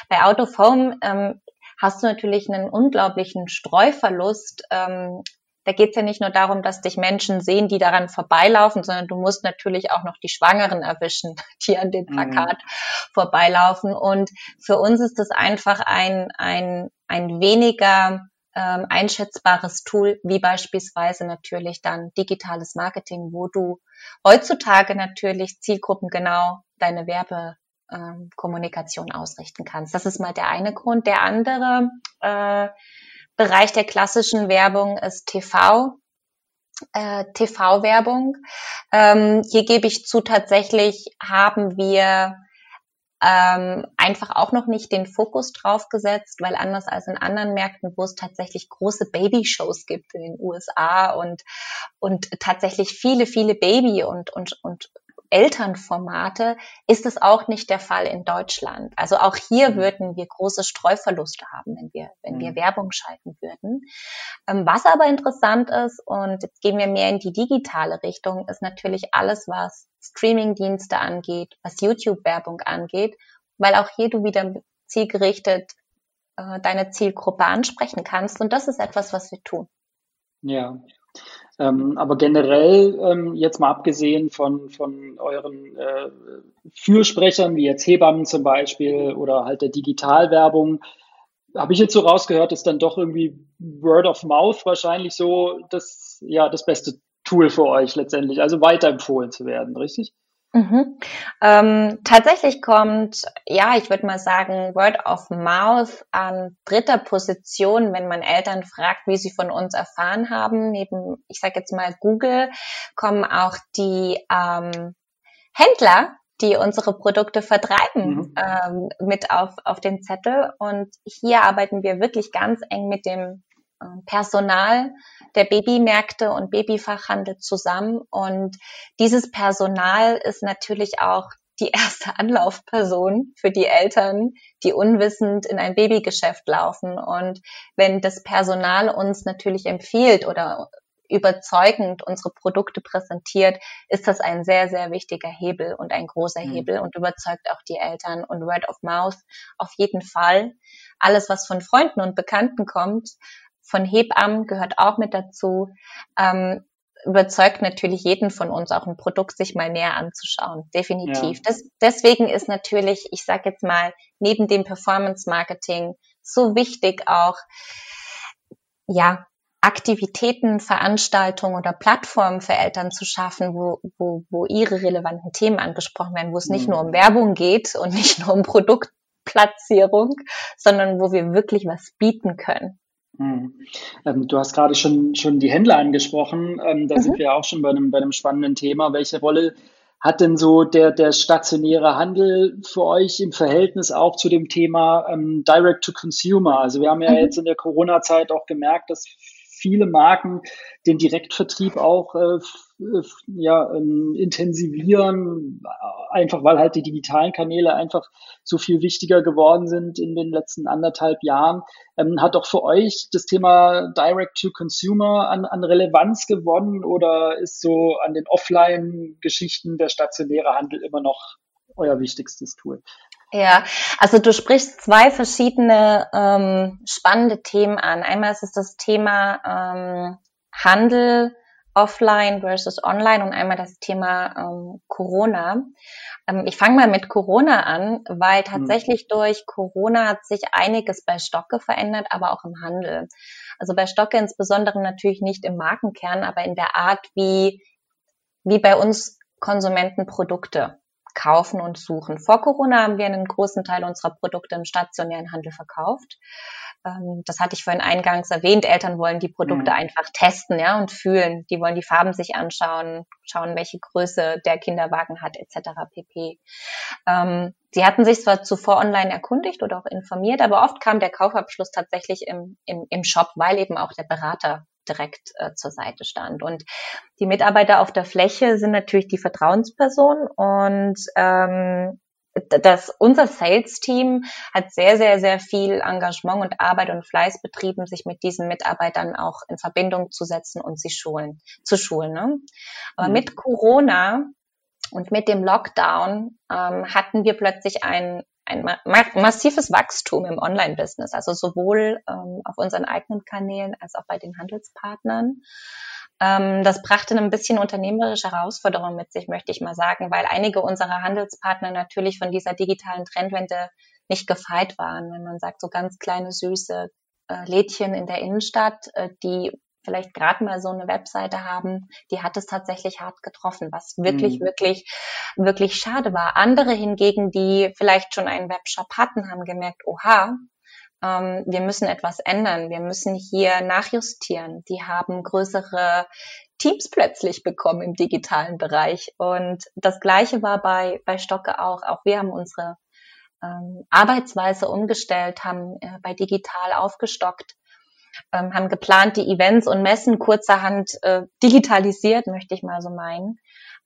Bei Out of Home ähm, hast du natürlich einen unglaublichen Streuverlust. Ähm, da geht es ja nicht nur darum, dass dich Menschen sehen, die daran vorbeilaufen, sondern du musst natürlich auch noch die Schwangeren erwischen, *laughs* die an dem mhm. Plakat mhm. vorbeilaufen. Und für uns ist das einfach ein, ein, ein weniger ähm, einschätzbares Tool, wie beispielsweise natürlich dann digitales Marketing, wo du heutzutage natürlich zielgruppengenau deine Werbe ähm, Kommunikation ausrichten kannst. Das ist mal der eine Grund. Der andere äh, Bereich der klassischen Werbung ist TV. Äh, TV-Werbung. Ähm, hier gebe ich zu, tatsächlich haben wir ähm, einfach auch noch nicht den Fokus drauf gesetzt, weil anders als in anderen Märkten, wo es tatsächlich große Babyshows gibt in den USA und, und tatsächlich viele, viele Baby- und, und, und Elternformate ist es auch nicht der Fall in Deutschland. Also auch hier mhm. würden wir große Streuverluste haben, wenn wir, wenn wir mhm. Werbung schalten würden. Ähm, was aber interessant ist, und jetzt gehen wir mehr in die digitale Richtung, ist natürlich alles, was Streamingdienste angeht, was YouTube-Werbung angeht, weil auch hier du wieder zielgerichtet äh, deine Zielgruppe ansprechen kannst. Und das ist etwas, was wir tun. Ja, ähm, aber generell, ähm, jetzt mal abgesehen von, von euren äh, Fürsprechern, wie jetzt Hebammen zum Beispiel oder halt der Digitalwerbung, habe ich jetzt so rausgehört, ist dann doch irgendwie Word of Mouth wahrscheinlich so das, ja, das beste Tool für euch letztendlich, also weiterempfohlen zu werden, richtig? Mhm. Ähm, tatsächlich kommt, ja, ich würde mal sagen, Word of Mouth an dritter Position, wenn man Eltern fragt, wie sie von uns erfahren haben. Neben, ich sage jetzt mal Google, kommen auch die ähm, Händler, die unsere Produkte vertreiben, mhm. ähm, mit auf, auf den Zettel. Und hier arbeiten wir wirklich ganz eng mit dem Personal der Babymärkte und Babyfachhandel zusammen. Und dieses Personal ist natürlich auch die *laughs* erste Anlaufperson für die Eltern, die unwissend in ein Babygeschäft laufen. Und wenn das Personal uns natürlich empfiehlt oder überzeugend unsere Produkte präsentiert, ist das ein sehr, sehr wichtiger Hebel und ein großer mhm. Hebel und überzeugt auch die Eltern und Word of Mouth auf jeden Fall. Alles, was von Freunden und Bekannten kommt, von Hebammen gehört auch mit dazu. Ähm, überzeugt natürlich jeden von uns auch ein Produkt sich mal näher anzuschauen. Definitiv. Ja. Das, deswegen ist natürlich, ich sage jetzt mal, neben dem Performance Marketing so wichtig auch, ja, Aktivitäten, Veranstaltungen oder Plattformen für Eltern zu schaffen, wo, wo, wo ihre relevanten Themen angesprochen werden, wo es nicht nur um mhm. Werbung geht und nicht nur um Produktplatzierung, sondern wo wir wirklich was bieten können. Hm. Ähm, du hast gerade schon, schon die Händler angesprochen. Ähm, da mhm. sind wir auch schon bei einem, bei einem spannenden Thema. Welche Rolle hat denn so der, der stationäre Handel für euch im Verhältnis auch zu dem Thema ähm, Direct to Consumer? Also wir haben ja mhm. jetzt in der Corona-Zeit auch gemerkt, dass viele Marken den Direktvertrieb auch äh, ja, ähm, intensivieren, einfach weil halt die digitalen Kanäle einfach so viel wichtiger geworden sind in den letzten anderthalb Jahren. Ähm, hat auch für euch das Thema Direct to Consumer an, an Relevanz gewonnen oder ist so an den Offline-Geschichten der stationäre Handel immer noch euer wichtigstes Tool? Ja, also du sprichst zwei verschiedene ähm, spannende Themen an. Einmal ist es das Thema ähm, Handel offline versus online und einmal das Thema ähm, Corona. Ähm, ich fange mal mit Corona an, weil mhm. tatsächlich mhm. durch Corona hat sich einiges bei Stocke verändert, aber auch im Handel. Also bei Stocke insbesondere natürlich nicht im Markenkern, aber in der Art, wie, wie bei uns Konsumenten Produkte kaufen und suchen. Vor Corona haben wir einen großen Teil unserer Produkte im stationären Handel verkauft. Ähm, das hatte ich vorhin eingangs erwähnt. Eltern wollen die Produkte mhm. einfach testen, ja, und fühlen. Die wollen die Farben sich anschauen, schauen, welche Größe der Kinderwagen hat, etc. pp. Ähm, sie hatten sich zwar zuvor online erkundigt oder auch informiert, aber oft kam der Kaufabschluss tatsächlich im, im, im Shop, weil eben auch der Berater direkt äh, zur Seite stand. Und die Mitarbeiter auf der Fläche sind natürlich die Vertrauensperson und ähm, das, unser Sales-Team hat sehr, sehr, sehr viel Engagement und Arbeit und Fleiß betrieben, sich mit diesen Mitarbeitern auch in Verbindung zu setzen und sie schulen, zu schulen. Ne? Aber mhm. mit Corona und mit dem Lockdown ähm, hatten wir plötzlich ein ein ma massives Wachstum im Online-Business, also sowohl ähm, auf unseren eigenen Kanälen als auch bei den Handelspartnern. Ähm, das brachte ein bisschen unternehmerische Herausforderungen mit sich, möchte ich mal sagen, weil einige unserer Handelspartner natürlich von dieser digitalen Trendwende nicht gefeit waren. Wenn man sagt, so ganz kleine, süße äh, Lädchen in der Innenstadt, äh, die vielleicht gerade mal so eine Webseite haben, die hat es tatsächlich hart getroffen, was wirklich, mhm. wirklich, wirklich schade war. Andere hingegen, die vielleicht schon einen Webshop hatten, haben gemerkt, oha, ähm, wir müssen etwas ändern, wir müssen hier nachjustieren. Die haben größere Teams plötzlich bekommen im digitalen Bereich. Und das Gleiche war bei, bei Stocke auch. Auch wir haben unsere ähm, Arbeitsweise umgestellt, haben äh, bei digital aufgestockt ähm, haben geplant, die Events und Messen kurzerhand äh, digitalisiert, möchte ich mal so meinen.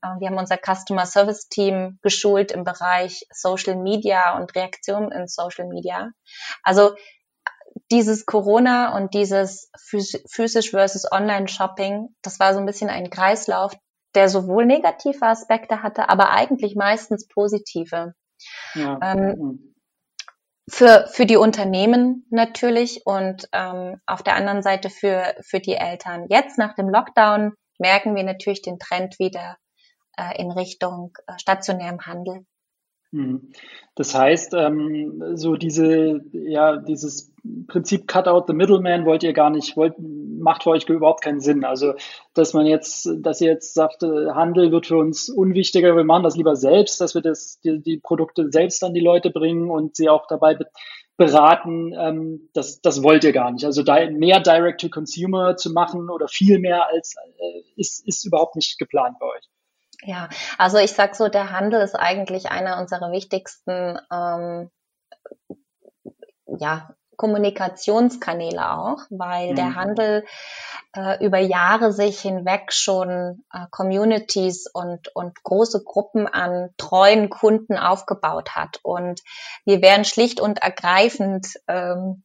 Äh, wir haben unser Customer Service Team geschult im Bereich Social Media und Reaktion in Social Media. Also dieses Corona und dieses physisch versus Online-Shopping, das war so ein bisschen ein Kreislauf, der sowohl negative Aspekte hatte, aber eigentlich meistens positive. Ja. Ähm, mhm für, für die Unternehmen natürlich und ähm, auf der anderen Seite für, für die Eltern. Jetzt nach dem Lockdown merken wir natürlich den Trend wieder äh, in Richtung äh, stationärem Handel. Mhm. Das heißt, ähm, so diese, ja, dieses Prinzip Cut out the middleman wollt ihr gar nicht, wollt, macht für euch überhaupt keinen Sinn. Also, dass man jetzt, dass ihr jetzt sagt, äh, Handel wird für uns unwichtiger, wir machen das lieber selbst, dass wir das, die, die Produkte selbst an die Leute bringen und sie auch dabei beraten, ähm, das, das wollt ihr gar nicht. Also da mehr Direct to Consumer zu machen oder viel mehr als äh, ist, ist überhaupt nicht geplant bei euch. Ja, also ich sag so, der Handel ist eigentlich einer unserer wichtigsten ähm, ja, Kommunikationskanäle auch, weil mhm. der Handel äh, über Jahre sich hinweg schon äh, Communities und, und große Gruppen an treuen Kunden aufgebaut hat. Und wir wären schlicht und ergreifend ähm,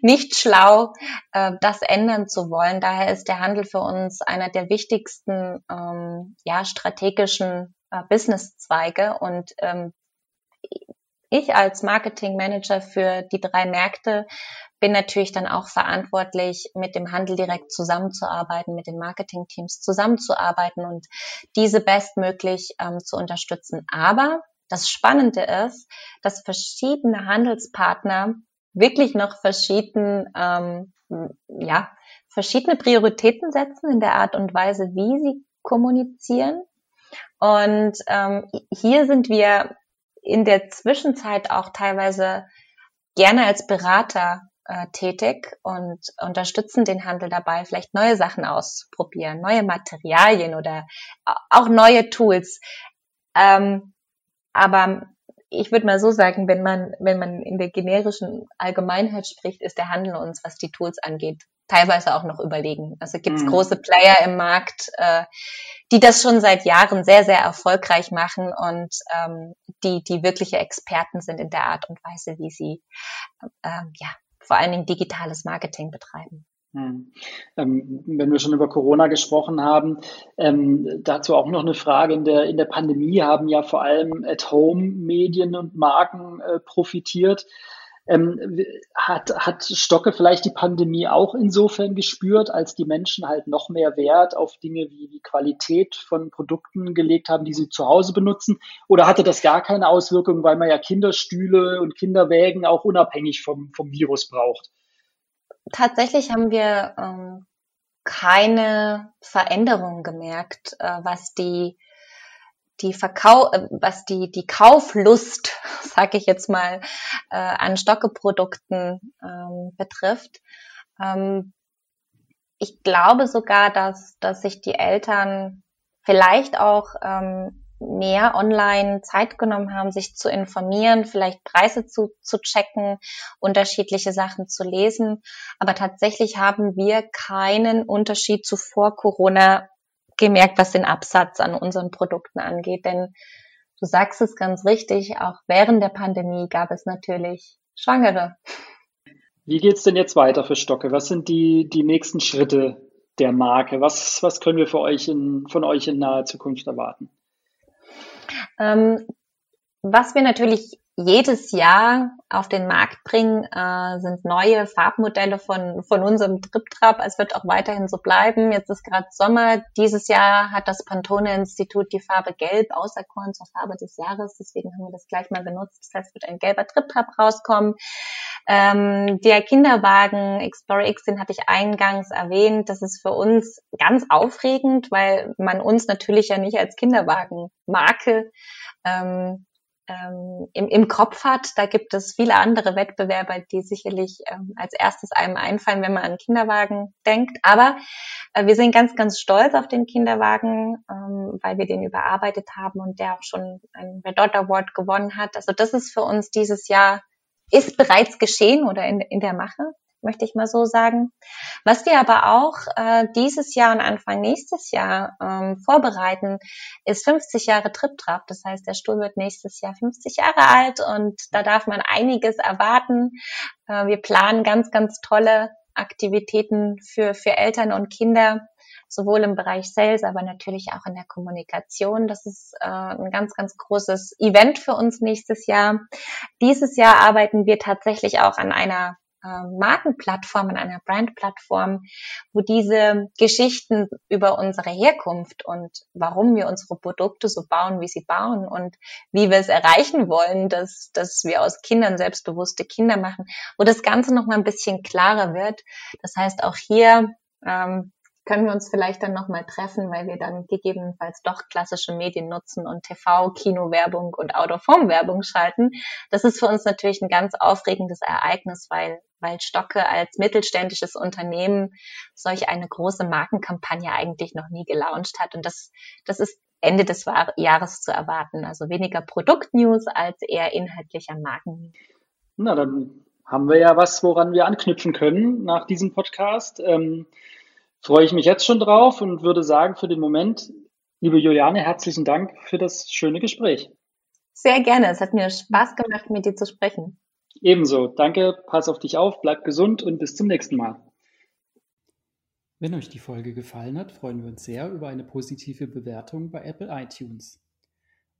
nicht schlau, äh, das ändern zu wollen. Daher ist der Handel für uns einer der wichtigsten ähm, ja, strategischen äh, Businesszweige. Und ähm, ich als Marketing Manager für die drei Märkte bin natürlich dann auch verantwortlich, mit dem Handel direkt zusammenzuarbeiten, mit den Marketingteams zusammenzuarbeiten und diese bestmöglich ähm, zu unterstützen. Aber das Spannende ist, dass verschiedene Handelspartner wirklich noch verschieden, ähm, ja, verschiedene Prioritäten setzen in der Art und Weise, wie sie kommunizieren. Und ähm, hier sind wir in der Zwischenzeit auch teilweise gerne als Berater äh, tätig und unterstützen den Handel dabei, vielleicht neue Sachen auszuprobieren, neue Materialien oder auch neue Tools. Ähm, aber ich würde mal so sagen, wenn man, wenn man in der generischen Allgemeinheit spricht, ist der Handel uns, was die Tools angeht, teilweise auch noch überlegen. Also gibt es mhm. große Player im Markt, äh, die das schon seit Jahren sehr, sehr erfolgreich machen und ähm, die, die wirkliche Experten sind in der Art und Weise, wie sie ähm, ja, vor allen Dingen digitales Marketing betreiben. Hm. Ähm, wenn wir schon über Corona gesprochen haben, ähm, dazu auch noch eine Frage. In der, in der Pandemie haben ja vor allem At-Home-Medien und Marken äh, profitiert. Ähm, hat, hat Stocke vielleicht die Pandemie auch insofern gespürt, als die Menschen halt noch mehr Wert auf Dinge wie die Qualität von Produkten gelegt haben, die sie zu Hause benutzen? Oder hatte das gar keine Auswirkungen, weil man ja Kinderstühle und Kinderwägen auch unabhängig vom, vom Virus braucht? Tatsächlich haben wir ähm, keine Veränderung gemerkt, äh, was die die Verkau äh, was die die Kauflust, *laughs* sage ich jetzt mal, äh, an Stockeprodukten ähm, betrifft. Ähm, ich glaube sogar, dass dass sich die Eltern vielleicht auch ähm, mehr online Zeit genommen haben, sich zu informieren, vielleicht Preise zu, zu checken, unterschiedliche Sachen zu lesen. Aber tatsächlich haben wir keinen Unterschied zu vor Corona gemerkt, was den Absatz an unseren Produkten angeht. Denn du sagst es ganz richtig, auch während der Pandemie gab es natürlich Schwangere. Wie geht's denn jetzt weiter für Stocke? Was sind die, die nächsten Schritte der Marke? Was, was können wir für euch in, von euch in naher Zukunft erwarten? Ähm, was wir natürlich jedes Jahr auf den Markt bringen, äh, sind neue Farbmodelle von, von unserem Triptrap. Es wird auch weiterhin so bleiben. Jetzt ist gerade Sommer. Dieses Jahr hat das Pantone-Institut die Farbe Gelb auserkoren zur Farbe des Jahres. Deswegen haben wir das gleich mal benutzt. Das heißt, wird ein gelber Triptrap rauskommen. Ähm, der Kinderwagen Explorer X, den hatte ich eingangs erwähnt. Das ist für uns ganz aufregend, weil man uns natürlich ja nicht als Kinderwagenmarke ähm, ähm, im, im Kopf hat. Da gibt es viele andere Wettbewerber, die sicherlich ähm, als erstes einem einfallen, wenn man an Kinderwagen denkt. Aber äh, wir sind ganz, ganz stolz auf den Kinderwagen, ähm, weil wir den überarbeitet haben und der auch schon einen Red Dot Award gewonnen hat. Also das ist für uns dieses Jahr ist bereits geschehen oder in, in der Mache möchte ich mal so sagen. Was wir aber auch äh, dieses Jahr und Anfang nächstes Jahr ähm, vorbereiten, ist 50 Jahre Trip-Trap. Das heißt, der Stuhl wird nächstes Jahr 50 Jahre alt und da darf man einiges erwarten. Äh, wir planen ganz, ganz tolle Aktivitäten für, für Eltern und Kinder, sowohl im Bereich Sales, aber natürlich auch in der Kommunikation. Das ist äh, ein ganz, ganz großes Event für uns nächstes Jahr. Dieses Jahr arbeiten wir tatsächlich auch an einer äh, Markenplattform, an einer Brandplattform, wo diese Geschichten über unsere Herkunft und warum wir unsere Produkte so bauen, wie sie bauen und wie wir es erreichen wollen, dass, dass wir aus Kindern selbstbewusste Kinder machen, wo das Ganze noch mal ein bisschen klarer wird. Das heißt, auch hier ähm, können wir uns vielleicht dann nochmal treffen, weil wir dann gegebenenfalls doch klassische Medien nutzen und TV, Kinowerbung und Out-of-Home-Werbung schalten. Das ist für uns natürlich ein ganz aufregendes Ereignis, weil, weil Stocke als mittelständisches Unternehmen solch eine große Markenkampagne eigentlich noch nie gelauncht hat. Und das, das ist Ende des Jahres zu erwarten. Also weniger Produktnews als eher inhaltlicher Marken. Na, dann haben wir ja was, woran wir anknüpfen können nach diesem Podcast. Ähm, freue ich mich jetzt schon drauf und würde sagen, für den Moment, liebe Juliane, herzlichen Dank für das schöne Gespräch. Sehr gerne. Es hat mir Spaß gemacht, mit dir zu sprechen. Ebenso. Danke. Pass auf dich auf, bleib gesund und bis zum nächsten Mal. Wenn euch die Folge gefallen hat, freuen wir uns sehr über eine positive Bewertung bei Apple iTunes.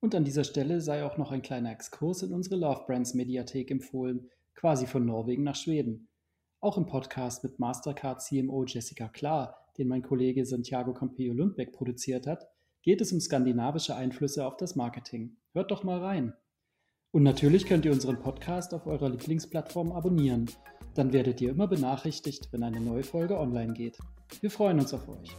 Und an dieser Stelle sei auch noch ein kleiner Exkurs in unsere Love Brands Mediathek empfohlen, quasi von Norwegen nach Schweden. Auch im Podcast mit Mastercard CMO Jessica Klar, den mein Kollege Santiago Campillo Lundbeck produziert hat, geht es um skandinavische Einflüsse auf das Marketing. Hört doch mal rein. Und natürlich könnt ihr unseren Podcast auf eurer Lieblingsplattform abonnieren. Dann werdet ihr immer benachrichtigt, wenn eine neue Folge online geht. Wir freuen uns auf euch.